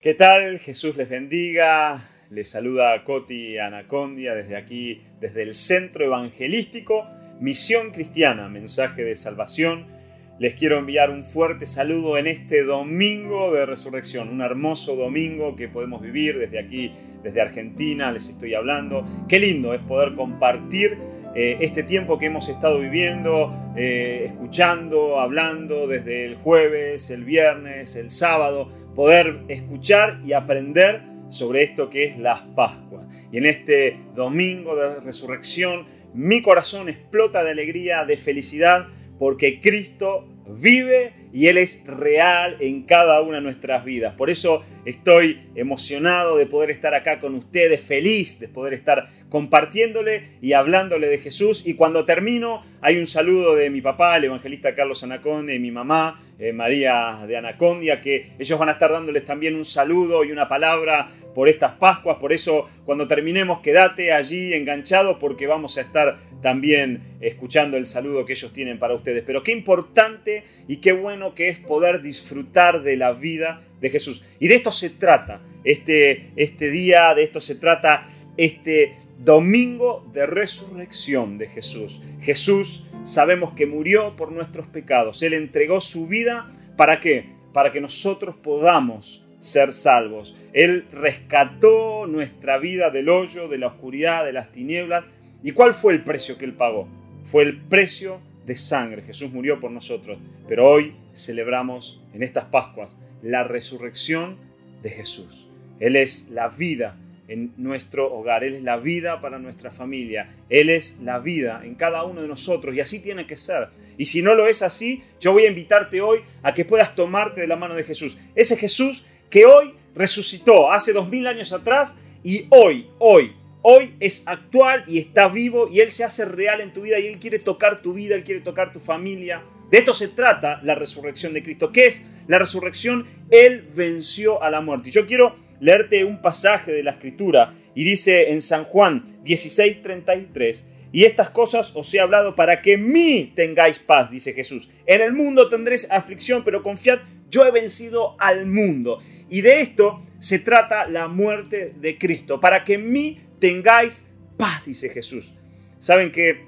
¿Qué tal? Jesús les bendiga. Les saluda Coti Anacondia desde aquí, desde el Centro Evangelístico Misión Cristiana, mensaje de salvación. Les quiero enviar un fuerte saludo en este domingo de resurrección, un hermoso domingo que podemos vivir desde aquí, desde Argentina, les estoy hablando. Qué lindo es poder compartir eh, este tiempo que hemos estado viviendo, eh, escuchando, hablando desde el jueves, el viernes, el sábado poder escuchar y aprender sobre esto que es las Pascuas. Y en este domingo de resurrección, mi corazón explota de alegría, de felicidad, porque Cristo vive y Él es real en cada una de nuestras vidas. Por eso estoy emocionado de poder estar acá con ustedes, feliz de poder estar compartiéndole y hablándole de Jesús. Y cuando termino, hay un saludo de mi papá, el evangelista Carlos Anaconde, y mi mamá, eh, María de Anacondia, que ellos van a estar dándoles también un saludo y una palabra por estas Pascuas. Por eso, cuando terminemos, quédate allí enganchado porque vamos a estar también escuchando el saludo que ellos tienen para ustedes. Pero qué importante y qué bueno que es poder disfrutar de la vida de Jesús. Y de esto se trata este, este día, de esto se trata este domingo de resurrección de Jesús. Jesús sabemos que murió por nuestros pecados. Él entregó su vida para qué? Para que nosotros podamos ser salvos. Él rescató nuestra vida del hoyo, de la oscuridad, de las tinieblas. ¿Y cuál fue el precio que él pagó? Fue el precio de sangre. Jesús murió por nosotros. Pero hoy celebramos en estas Pascuas la resurrección de Jesús. Él es la vida en nuestro hogar, Él es la vida para nuestra familia, Él es la vida en cada uno de nosotros y así tiene que ser. Y si no lo es así, yo voy a invitarte hoy a que puedas tomarte de la mano de Jesús. Ese Jesús que hoy resucitó hace dos mil años atrás y hoy, hoy, hoy es actual y está vivo y Él se hace real en tu vida y Él quiere tocar tu vida, Él quiere tocar tu familia. De esto se trata la resurrección de Cristo. ¿Qué es la resurrección? Él venció a la muerte. Yo quiero leerte un pasaje de la escritura y dice en San Juan 16:33, y estas cosas os he hablado para que mí tengáis paz, dice Jesús. En el mundo tendréis aflicción, pero confiad, yo he vencido al mundo. Y de esto se trata la muerte de Cristo, para que en mí tengáis paz, dice Jesús. Saben que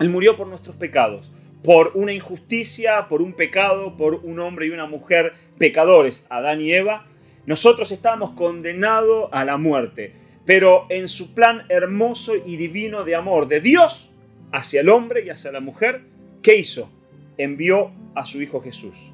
Él murió por nuestros pecados, por una injusticia, por un pecado, por un hombre y una mujer pecadores, Adán y Eva, nosotros estábamos condenados a la muerte, pero en su plan hermoso y divino de amor de Dios hacia el hombre y hacia la mujer, ¿qué hizo? Envió a su Hijo Jesús.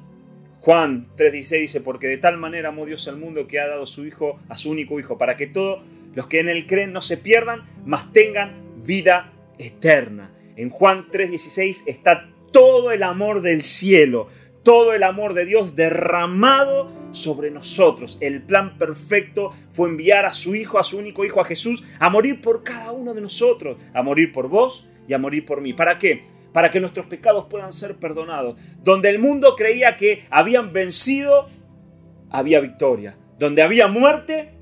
Juan 3:16 dice, porque de tal manera amó Dios al mundo que ha dado su Hijo, a su único Hijo, para que todos los que en él creen no se pierdan, mas tengan vida eterna. En Juan 3:16 está todo el amor del cielo, todo el amor de Dios derramado sobre nosotros. El plan perfecto fue enviar a su Hijo, a su único Hijo, a Jesús, a morir por cada uno de nosotros, a morir por vos y a morir por mí. ¿Para qué? Para que nuestros pecados puedan ser perdonados. Donde el mundo creía que habían vencido, había victoria. Donde había muerte,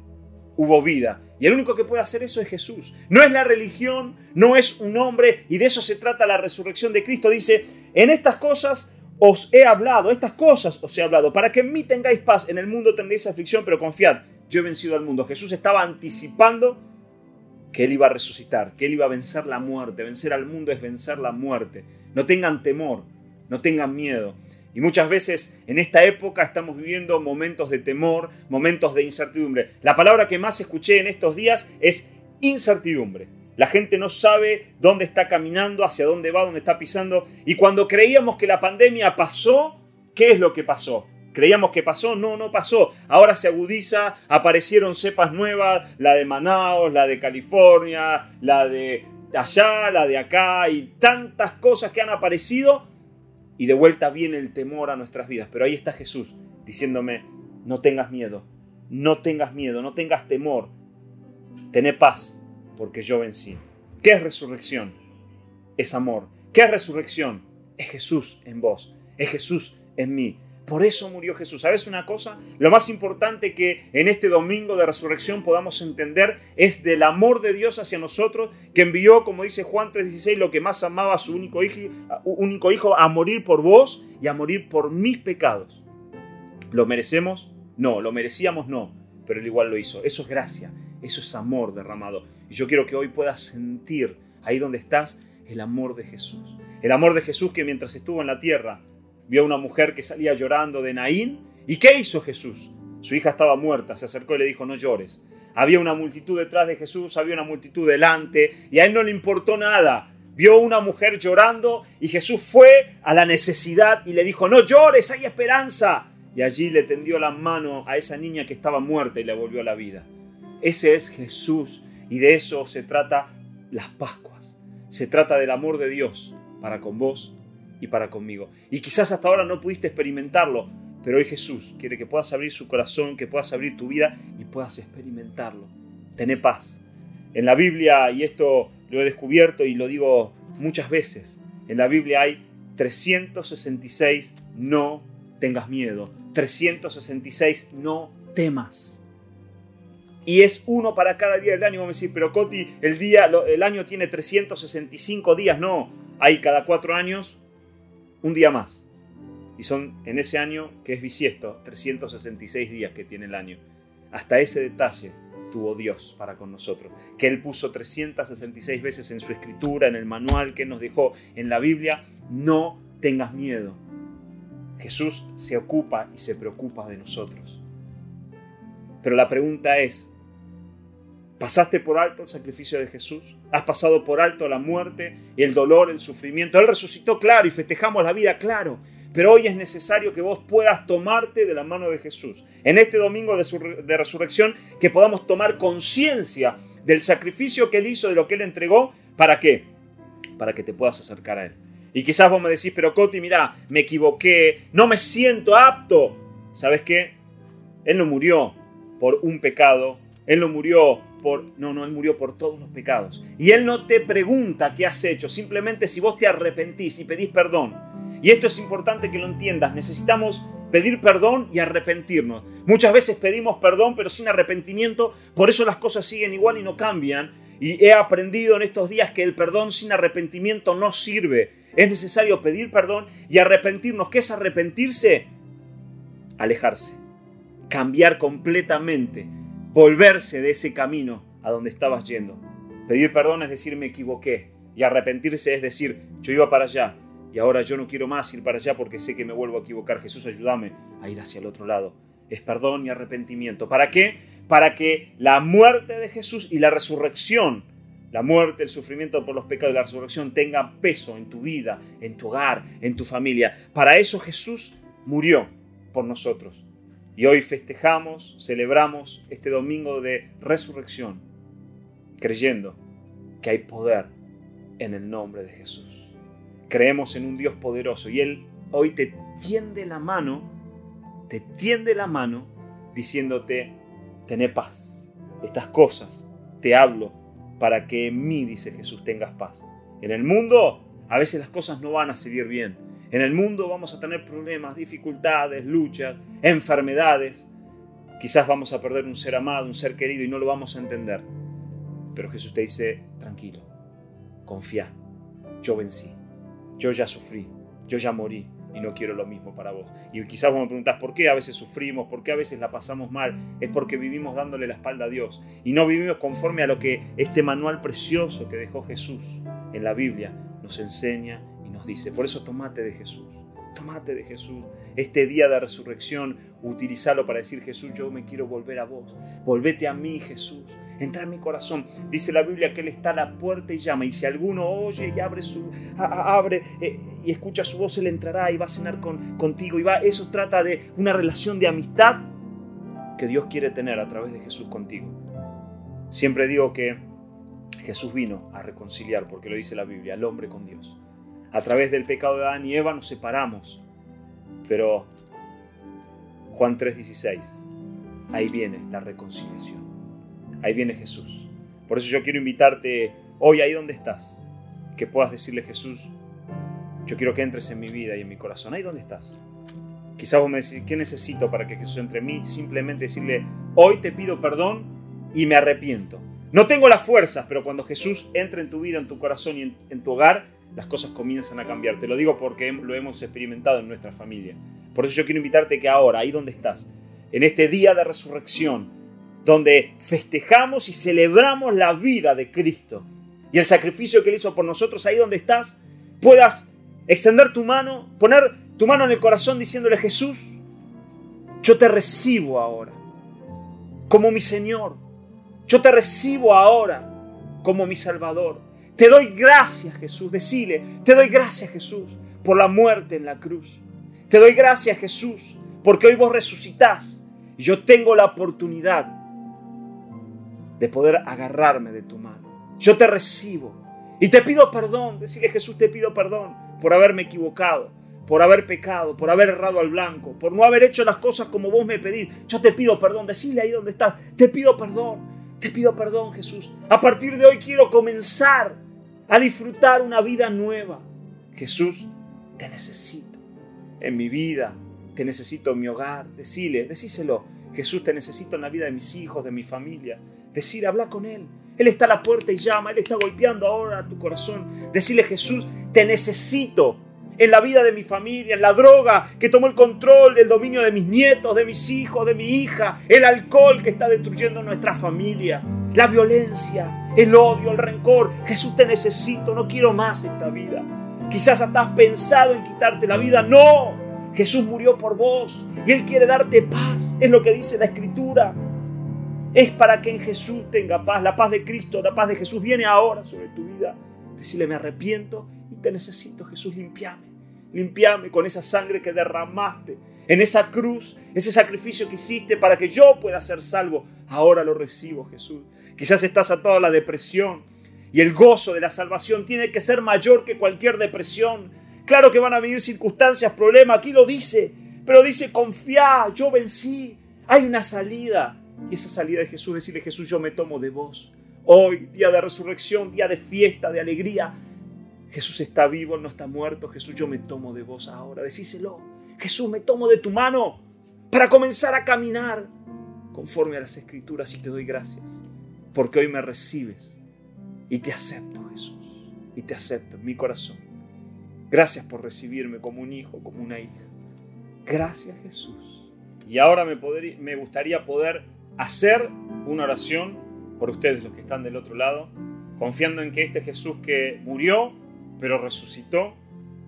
hubo vida. Y el único que puede hacer eso es Jesús. No es la religión, no es un hombre, y de eso se trata la resurrección de Cristo. Dice, en estas cosas os he hablado, estas cosas os he hablado, para que en mí tengáis paz. En el mundo tendréis aflicción, pero confiad, yo he vencido al mundo. Jesús estaba anticipando que Él iba a resucitar, que Él iba a vencer la muerte. Vencer al mundo es vencer la muerte. No tengan temor, no tengan miedo. Y muchas veces en esta época estamos viviendo momentos de temor, momentos de incertidumbre. La palabra que más escuché en estos días es incertidumbre. La gente no sabe dónde está caminando, hacia dónde va, dónde está pisando. Y cuando creíamos que la pandemia pasó, ¿qué es lo que pasó? Creíamos que pasó, no, no pasó. Ahora se agudiza, aparecieron cepas nuevas, la de Manaus, la de California, la de allá, la de acá, y tantas cosas que han aparecido. Y de vuelta viene el temor a nuestras vidas. Pero ahí está Jesús diciéndome, no tengas miedo, no tengas miedo, no tengas temor, tené paz, porque yo vencí. ¿Qué es resurrección? Es amor. ¿Qué es resurrección? Es Jesús en vos, es Jesús en mí. Por eso murió Jesús. ¿Sabes una cosa? Lo más importante que en este domingo de resurrección podamos entender es del amor de Dios hacia nosotros, que envió, como dice Juan 3:16, lo que más amaba a su único hijo, único hijo a morir por vos y a morir por mis pecados. ¿Lo merecemos? No. ¿Lo merecíamos? No pero él igual lo hizo. Eso es gracia, eso es amor derramado. Y yo quiero que hoy puedas sentir ahí donde estás el amor de Jesús. El amor de Jesús que mientras estuvo en la tierra vio a una mujer que salía llorando de Naín. ¿Y qué hizo Jesús? Su hija estaba muerta, se acercó y le dijo, no llores. Había una multitud detrás de Jesús, había una multitud delante, y a él no le importó nada. Vio una mujer llorando y Jesús fue a la necesidad y le dijo, no llores, hay esperanza. Y allí le tendió la mano a esa niña que estaba muerta y le volvió a la vida. Ese es Jesús y de eso se trata las Pascuas. Se trata del amor de Dios para con vos y para conmigo. Y quizás hasta ahora no pudiste experimentarlo, pero hoy Jesús quiere que puedas abrir su corazón, que puedas abrir tu vida y puedas experimentarlo. Tené paz. En la Biblia, y esto lo he descubierto y lo digo muchas veces, en la Biblia hay 366 no tengas miedo, 366 no temas. Y es uno para cada día del año. Vamos a decir, pero Coti, el, día, el año tiene 365 días. No, hay cada cuatro años un día más. Y son en ese año que es bisiesto, 366 días que tiene el año. Hasta ese detalle tuvo Dios para con nosotros. Que Él puso 366 veces en su escritura, en el manual que nos dejó en la Biblia. No tengas miedo. Jesús se ocupa y se preocupa de nosotros. Pero la pregunta es, ¿pasaste por alto el sacrificio de Jesús? ¿Has pasado por alto la muerte, el dolor, el sufrimiento? Él resucitó, claro, y festejamos la vida, claro. Pero hoy es necesario que vos puedas tomarte de la mano de Jesús. En este domingo de, resurrección, que podamos tomar conciencia del sacrificio que Él hizo, de lo que Él entregó. ¿Para qué? Para que te puedas acercar a Él. Y quizás vos me decís, pero Coti, mira, me equivoqué, no me siento apto. ¿Sabes qué? Él no murió por un pecado, Él no murió No, no, Él murió por todos los pecados. Y Él no te pregunta qué has hecho, simplemente si vos te arrepentís y pedís perdón. Y esto es importante que lo entiendas, necesitamos pedir perdón y arrepentirnos. Muchas veces pedimos perdón pero sin arrepentimiento, por eso las cosas siguen igual y no cambian. Y he aprendido en estos días que el perdón sin arrepentimiento no sirve. Es necesario pedir perdón y arrepentirnos. ¿Qué es arrepentirse? Alejarse, cambiar completamente, volverse de ese camino a donde estabas yendo. Pedir perdón es decir me equivoqué y arrepentirse es decir yo iba para allá y ahora yo no quiero más ir para allá porque sé que me vuelvo a equivocar. Jesús, ayúdame a ir hacia el otro lado. Es perdón y arrepentimiento. ¿Para qué? Para que la muerte de Jesús y la resurrección la muerte, el sufrimiento por los pecados y la resurrección tengan peso en tu vida, en tu hogar, en tu familia. Para eso Jesús murió por nosotros. Y hoy festejamos, celebramos este domingo de resurrección, creyendo que hay poder en el nombre de Jesús. Creemos en un Dios poderoso y Él hoy te tiende la mano, te tiende la mano diciéndote, tené paz. Estas cosas te hablo para que en mí, dice Jesús, tengas paz. En el mundo a veces las cosas no van a seguir bien. En el mundo vamos a tener problemas, dificultades, luchas, enfermedades. Quizás vamos a perder un ser amado, un ser querido y no lo vamos a entender. Pero Jesús te dice, tranquilo, confía, yo vencí, yo ya sufrí, yo ya morí, y no quiero lo mismo para vos. Y quizás vos me preguntás por qué a veces sufrimos, por qué a veces la pasamos mal. Es porque vivimos dándole la espalda a Dios y no vivimos conforme a lo que este manual precioso que dejó Jesús en la Biblia nos enseña dice. Por eso tomate de Jesús. Tomate de Jesús. Este día de resurrección, utilízalo para decir, Jesús, yo me quiero volver a vos. Volvete a mí, Jesús entra en mi corazón. Dice la Biblia que Él está a la puerta y llama. Y si alguno oye y abre, su, abre eh, y escucha su voz, Él entrará y va a cenar con, contigo. Y va, eso trata de una relación de amistad que Dios quiere tener a través de Jesús contigo. Siempre digo que Jesús vino a reconciliar, porque lo dice la Biblia, al hombre con Dios. A través del pecado de Adán y Eva nos separamos. Pero Juan 3:16, ahí viene la reconciliación ahí viene Jesús. Por eso yo quiero invitarte hoy ahí donde estás, que puedas decirle Jesús, yo quiero que entres en mi vida y en mi corazón. Ahí donde estás. Quizás vos me decís, ¿qué necesito para que Jesús entre en mí? Simplemente decirle, hoy te pido perdón y me arrepiento. No tengo las fuerzas, pero cuando Jesús entra en tu vida, en tu corazón y en tu hogar, las cosas comienzan a cambiar. Te lo digo porque lo hemos experimentado en nuestra familia. Por eso yo quiero invitarte que ahora, ahí donde estás, en este día de resurrección, donde festejamos y celebramos la vida de Cristo y el sacrificio que Él hizo por nosotros, ahí donde estás, puedas extender tu mano, poner tu mano en el corazón diciéndole Jesús, yo te recibo ahora como mi Señor, yo te recibo ahora como mi Salvador. Te doy gracias Jesús, decile, te doy gracias Jesús por la muerte en la cruz. Te doy gracias Jesús porque hoy vos resucitás. Y yo tengo la oportunidad de poder agarrarme de tu mano. Yo te recibo. Y te pido perdón, decirle Jesús, te pido perdón por haberme equivocado, por haber pecado, por haber errado al blanco, por no haber hecho las cosas como vos me pedís. Yo te pido perdón, decirle ahí donde estás, te pido perdón, te pido perdón Jesús. A partir de hoy quiero comenzar a disfrutar una vida nueva. Jesús, te necesito en mi vida, te necesito en mi hogar. Decile, decíselo. Jesús, te necesito en la vida de mis hijos, de mi familia. Decir, habla con Él. Él está a la puerta y llama. Él está golpeando ahora a tu corazón. Decirle, Jesús, te necesito en la vida de mi familia, en la droga que tomó el control del dominio de mis nietos, de mis hijos, de mi hija, el alcohol que está destruyendo nuestra familia, la violencia, el odio, el rencor. Jesús, te necesito. No quiero más esta vida. Quizás hasta has pensado en quitarte la vida. No, Jesús murió por vos y Él quiere darte paz. Es lo que dice la Escritura. Es para que en Jesús tenga paz. La paz de Cristo, la paz de Jesús viene ahora sobre tu vida. Decirle, me arrepiento y te necesito, Jesús, limpiame. Limpiame con esa sangre que derramaste en esa cruz, ese sacrificio que hiciste para que yo pueda ser salvo. Ahora lo recibo, Jesús. Quizás estás atado a la depresión y el gozo de la salvación tiene que ser mayor que cualquier depresión Claro que van a venir circunstancias, problemas, aquí lo dice, pero dice, confía, yo vencí, hay una salida. Y esa salida de Jesús, decirle, Jesús, yo me tomo de vos. Hoy, día de resurrección, día de fiesta, de alegría. Jesús está vivo, no está muerto. Jesús, yo me tomo de vos ahora. Decíselo. Jesús, me tomo de tu mano para comenzar a caminar conforme a las escrituras y te doy gracias. Porque hoy me recibes y te acepto, Jesús. Y te acepto en mi corazón. Gracias por recibirme como un hijo, como una hija. Gracias Jesús. Y ahora me, me gustaría poder hacer una oración por ustedes, los que están del otro lado, confiando en que este Jesús que murió, pero resucitó,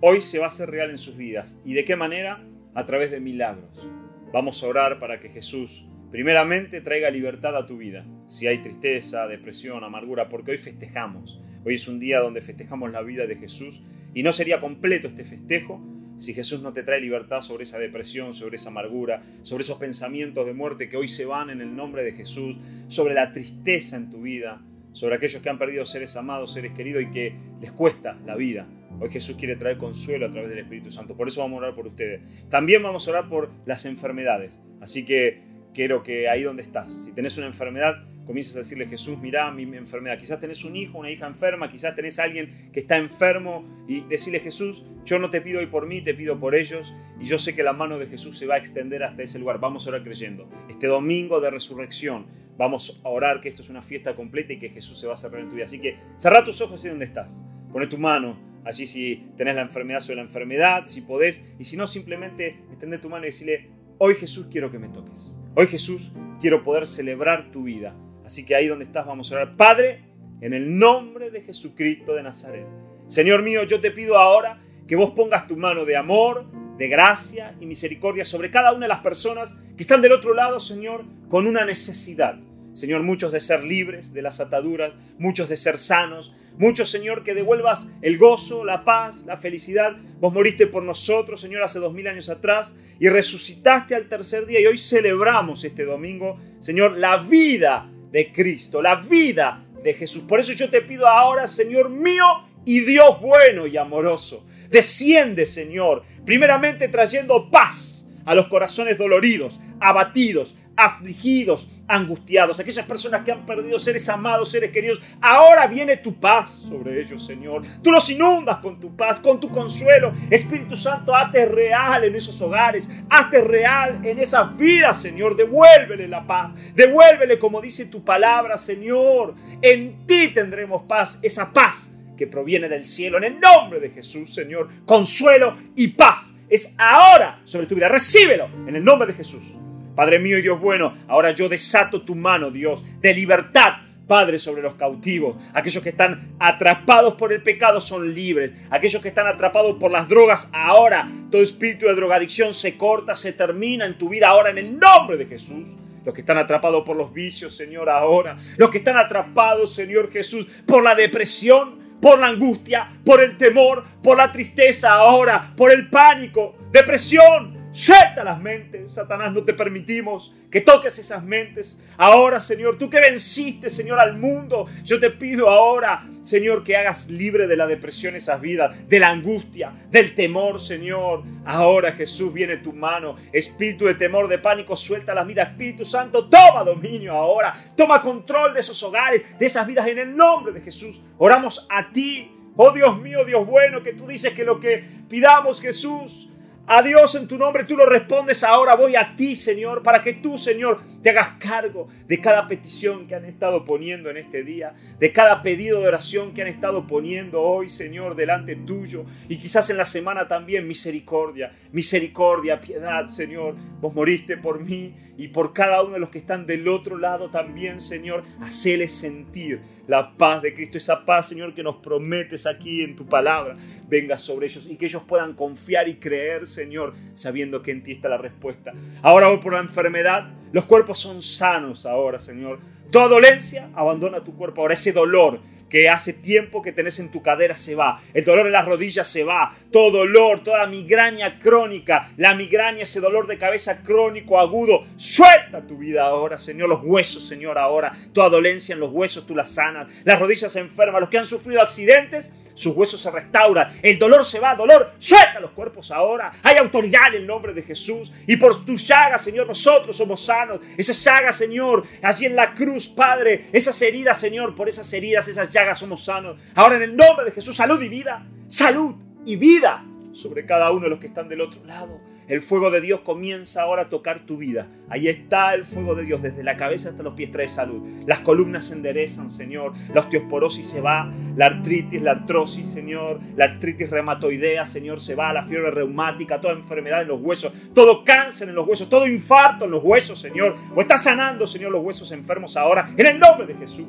hoy se va a hacer real en sus vidas. ¿Y de qué manera? A través de milagros. Vamos a orar para que Jesús primeramente traiga libertad a tu vida. Si hay tristeza, depresión, amargura, porque hoy festejamos. Hoy es un día donde festejamos la vida de Jesús y no sería completo este festejo si Jesús no te trae libertad sobre esa depresión, sobre esa amargura, sobre esos pensamientos de muerte que hoy se van en el nombre de Jesús, sobre la tristeza en tu vida, sobre aquellos que han perdido seres amados, seres queridos y que les cuesta la vida. Hoy Jesús quiere traer consuelo a través del Espíritu Santo. Por eso vamos a orar por ustedes. También vamos a orar por las enfermedades. Así que quiero que ahí donde estás, si tenés una enfermedad, comienzas a decirle Jesús, mira mi enfermedad. Quizás tenés un hijo, una hija enferma, quizás tenés a alguien que está enfermo y decirle Jesús, yo no te pido hoy por mí, te pido por ellos y yo sé que la mano de Jesús se va a extender hasta ese lugar. Vamos a orar creyendo. Este domingo de resurrección vamos a orar que esto es una fiesta completa y que Jesús se va a cerrar en tu vida. Así que cerrá tus ojos y donde estás. Pone tu mano allí si tenés la enfermedad sobre la enfermedad, si podés, y si no, simplemente extende tu mano y decirle, hoy Jesús quiero que me toques. Hoy Jesús quiero poder celebrar tu vida. Así que ahí donde estás vamos a orar. Padre, en el nombre de Jesucristo de Nazaret. Señor mío, yo te pido ahora que vos pongas tu mano de amor, de gracia y misericordia sobre cada una de las personas que están del otro lado, Señor, con una necesidad. Señor, muchos de ser libres de las ataduras, muchos de ser sanos, muchos, Señor, que devuelvas el gozo, la paz, la felicidad. Vos moriste por nosotros, Señor, hace dos mil años atrás y resucitaste al tercer día y hoy celebramos este domingo, Señor, la vida de Cristo, la vida de Jesús. Por eso yo te pido ahora, Señor mío y Dios bueno y amoroso, desciende, Señor, primeramente trayendo paz a los corazones doloridos, abatidos, afligidos, angustiados, aquellas personas que han perdido seres amados, seres queridos. Ahora viene tu paz sobre ellos, Señor. Tú los inundas con tu paz, con tu consuelo. Espíritu Santo, hazte real en esos hogares, hazte real en esas vidas, Señor. Devuélvele la paz, devuélvele como dice tu palabra, Señor. En ti tendremos paz, esa paz que proviene del cielo, en el nombre de Jesús, Señor. Consuelo y paz es ahora sobre tu vida. Recíbelo en el nombre de Jesús. Padre mío y Dios bueno, ahora yo desato tu mano, Dios, de libertad Padre, sobre los cautivos. Aquellos que están atrapados por el pecado son libres. Aquellos que están atrapados por las drogas, ahora todo espíritu de drogadicción se corta, se termina en tu vida ahora en el nombre de Jesús. Los que están atrapados por los vicios, Señor, ahora. Los que están atrapados, Señor Jesús, por la depresión, por la angustia, por el temor, por la tristeza ahora, por el pánico, depresión, Suelta las mentes, Satanás, no te permitimos que toques esas mentes. Ahora, Señor, tú que venciste, Señor, al mundo, yo te pido ahora, Señor, que hagas libre de la depresión esas vidas, de la angustia, del temor, Señor. Ahora, Jesús, viene tu mano. Espíritu de temor, de pánico, suelta las vidas. Espíritu Santo, toma dominio ahora. Toma control de esos hogares, de esas vidas en el nombre de Jesús. Oramos a ti. Oh Dios mío, Dios bueno, que tú dices que lo que pidamos, Jesús, a Dios en tu nombre, tú lo respondes ahora. Voy a ti, Señor, para que tú, Señor, te hagas cargo de cada petición que han estado poniendo en este día, de cada pedido de oración que han estado poniendo hoy, Señor, delante tuyo. Y quizás en la semana también, misericordia, misericordia, piedad, Señor. Vos moriste por mí y por cada uno de los que están del otro lado también, Señor. Haceles sentir la paz de Cristo, esa paz, Señor, que nos prometes aquí en tu palabra, venga sobre ellos y que ellos puedan confiar y creer, Señor, sabiendo que en ti está la respuesta. Ahora voy por la enfermedad, los cuerpos son sanos ahora, Señor. Toda dolencia, abandona tu cuerpo. Ahora ese dolor que hace tiempo que tenés en tu cadera se va. El dolor en las rodillas se va. Todo dolor, toda migraña crónica, la migraña, ese dolor de cabeza crónico, agudo, suelta tu vida ahora, Señor. Los huesos, Señor, ahora. Toda dolencia en los huesos tú la sanas. Las rodillas se enferman. Los que han sufrido accidentes, sus huesos se restauran, el dolor se va, dolor, suelta los cuerpos ahora, hay autoridad en el nombre de Jesús y por tu llaga, Señor, nosotros somos sanos, esa llaga, Señor, allí en la cruz, Padre, esas heridas, Señor, por esas heridas, esas llagas somos sanos. Ahora en el nombre de Jesús, salud y vida, salud y vida sobre cada uno de los que están del otro lado. El fuego de Dios comienza ahora a tocar tu vida. Ahí está el fuego de Dios, desde la cabeza hasta los pies trae salud. Las columnas se enderezan, Señor. La osteoporosis se va, la artritis, la artrosis, Señor. La artritis reumatoidea, Señor, se va. La fiebre reumática, toda enfermedad en los huesos, todo cáncer en los huesos, todo infarto en los huesos, Señor. O está sanando, Señor, los huesos enfermos ahora, en el nombre de Jesús.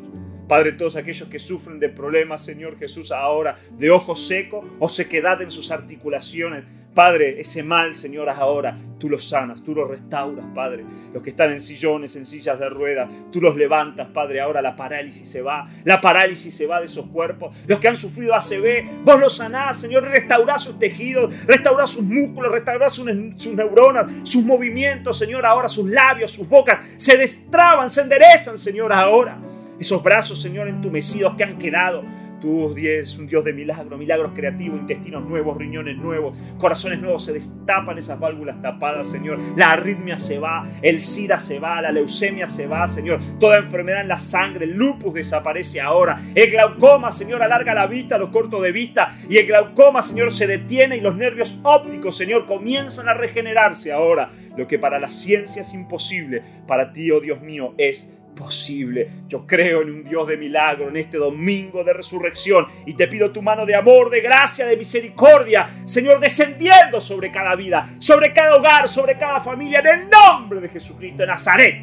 Padre, todos aquellos que sufren de problemas, Señor Jesús, ahora de ojo seco o sequedad en sus articulaciones, Padre, ese mal, Señor, ahora tú lo sanas, tú lo restauras, Padre. Los que están en sillones, en sillas de ruedas, tú los levantas, Padre. Ahora la parálisis se va, la parálisis se va de esos cuerpos. Los que han sufrido ACV, vos los sanás, Señor. Restaurás sus tejidos, restaurás sus músculos, restaurás sus, sus neuronas, sus movimientos, Señor. Ahora sus labios, sus bocas se destraban, se enderezan, Señor, ahora. Esos brazos, Señor, entumecidos que han quedado Tú eres un Dios de milagros, milagros creativos, intestinos nuevos, riñones nuevos, corazones nuevos. Se destapan esas válvulas tapadas, Señor. La arritmia se va, el SIDA se va, la leucemia se va, Señor. Toda enfermedad en la sangre, el lupus desaparece ahora. El glaucoma, Señor, alarga la vista, lo corto de vista. Y el glaucoma, Señor, se detiene y los nervios ópticos, Señor, comienzan a regenerarse ahora. Lo que para la ciencia es imposible, para ti, oh Dios mío, es posible. Yo creo en un Dios de milagro en este domingo de resurrección y te pido tu mano de amor, de gracia, de misericordia, Señor, descendiendo sobre cada vida, sobre cada hogar, sobre cada familia, en el nombre de Jesucristo de Nazaret.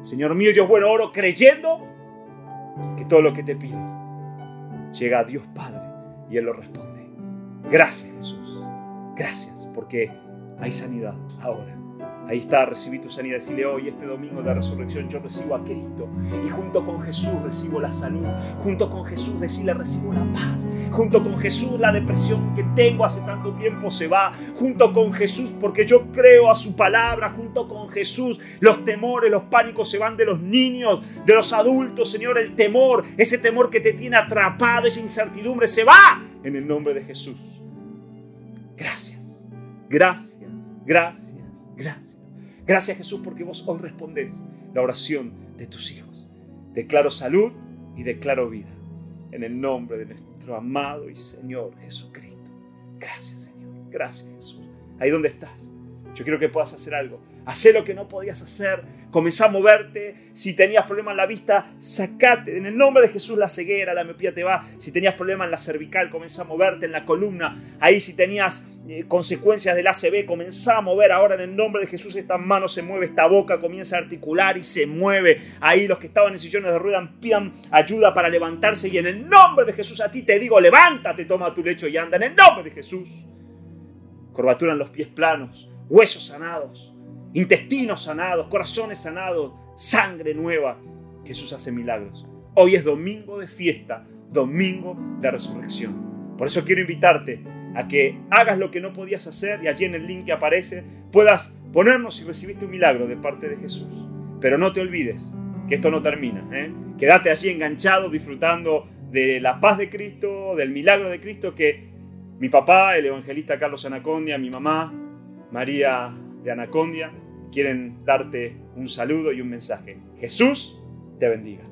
Señor mío, Dios bueno, oro creyendo que todo lo que te pido llega a Dios Padre y Él lo responde. Gracias Jesús, gracias porque hay sanidad ahora Ahí está, recibí tu sanidad. Decirle hoy, este domingo de resurrección, yo recibo a Cristo. Y junto con Jesús recibo la salud. Junto con Jesús decirle recibo la paz. Junto con Jesús la depresión que tengo hace tanto tiempo se va. Junto con Jesús porque yo creo a su palabra. Junto con Jesús los temores, los pánicos se van de los niños, de los adultos. Señor, el temor, ese temor que te tiene atrapado, esa incertidumbre se va en el nombre de Jesús. Gracias, gracias, gracias, gracias. Gracias Jesús porque vos hoy respondés la oración de tus hijos. Declaro salud y declaro vida. En el nombre de nuestro amado y Señor Jesucristo. Gracias Señor. Gracias Jesús. Ahí donde estás. Yo quiero que puedas hacer algo. Hacé lo que no podías hacer. Comenzá a moverte. Si tenías problemas en la vista, sacate. En el nombre de Jesús la ceguera, la miopía te va. Si tenías problemas en la cervical, comenzá a moverte en la columna. Ahí si tenías eh, consecuencias del ACV, comenzá a mover. Ahora en el nombre de Jesús esta mano se mueve, esta boca comienza a articular y se mueve. Ahí los que estaban en sillones de rueda pidan ayuda para levantarse. Y en el nombre de Jesús a ti te digo, levántate, toma tu lecho y anda. En el nombre de Jesús. Corvatura en los pies planos, huesos sanados intestinos sanados, corazones sanados, sangre nueva. Jesús hace milagros. Hoy es domingo de fiesta, domingo de resurrección. Por eso quiero invitarte a que hagas lo que no podías hacer y allí en el link que aparece puedas ponernos si recibiste un milagro de parte de Jesús. Pero no te olvides que esto no termina. ¿eh? Quédate allí enganchado disfrutando de la paz de Cristo, del milagro de Cristo que mi papá, el evangelista Carlos Anacondia, mi mamá, María de Anacondia, quieren darte un saludo y un mensaje. Jesús te bendiga.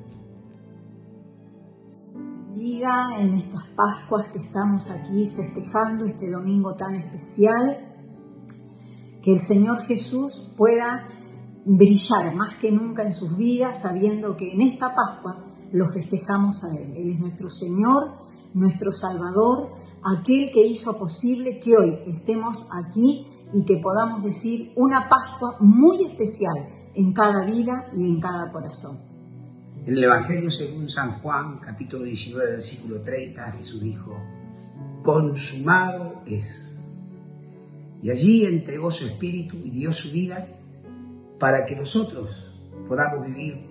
Bendiga en estas Pascuas que estamos aquí festejando este domingo tan especial. Que el Señor Jesús pueda brillar más que nunca en sus vidas, sabiendo que en esta Pascua lo festejamos a Él. Él es nuestro Señor, nuestro Salvador, aquel que hizo posible que hoy estemos aquí y que podamos decir una Pascua muy especial en cada vida y en cada corazón. En el Evangelio según San Juan, capítulo 19, versículo 30, Jesús dijo, consumado es. Y allí entregó su espíritu y dio su vida para que nosotros podamos vivir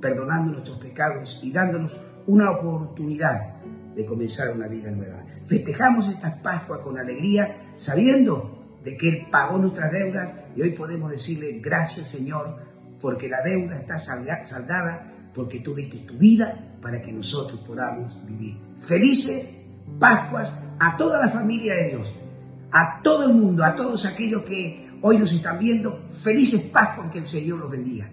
perdonando nuestros pecados y dándonos una oportunidad de comenzar una vida nueva. Festejamos esta Pascua con alegría, sabiendo de que Él pagó nuestras deudas y hoy podemos decirle gracias Señor porque la deuda está saldada porque tú diste tu vida para que nosotros podamos vivir. Felices Pascuas a toda la familia de Dios, a todo el mundo, a todos aquellos que hoy nos están viendo. Felices Pascuas, que el Señor los bendiga.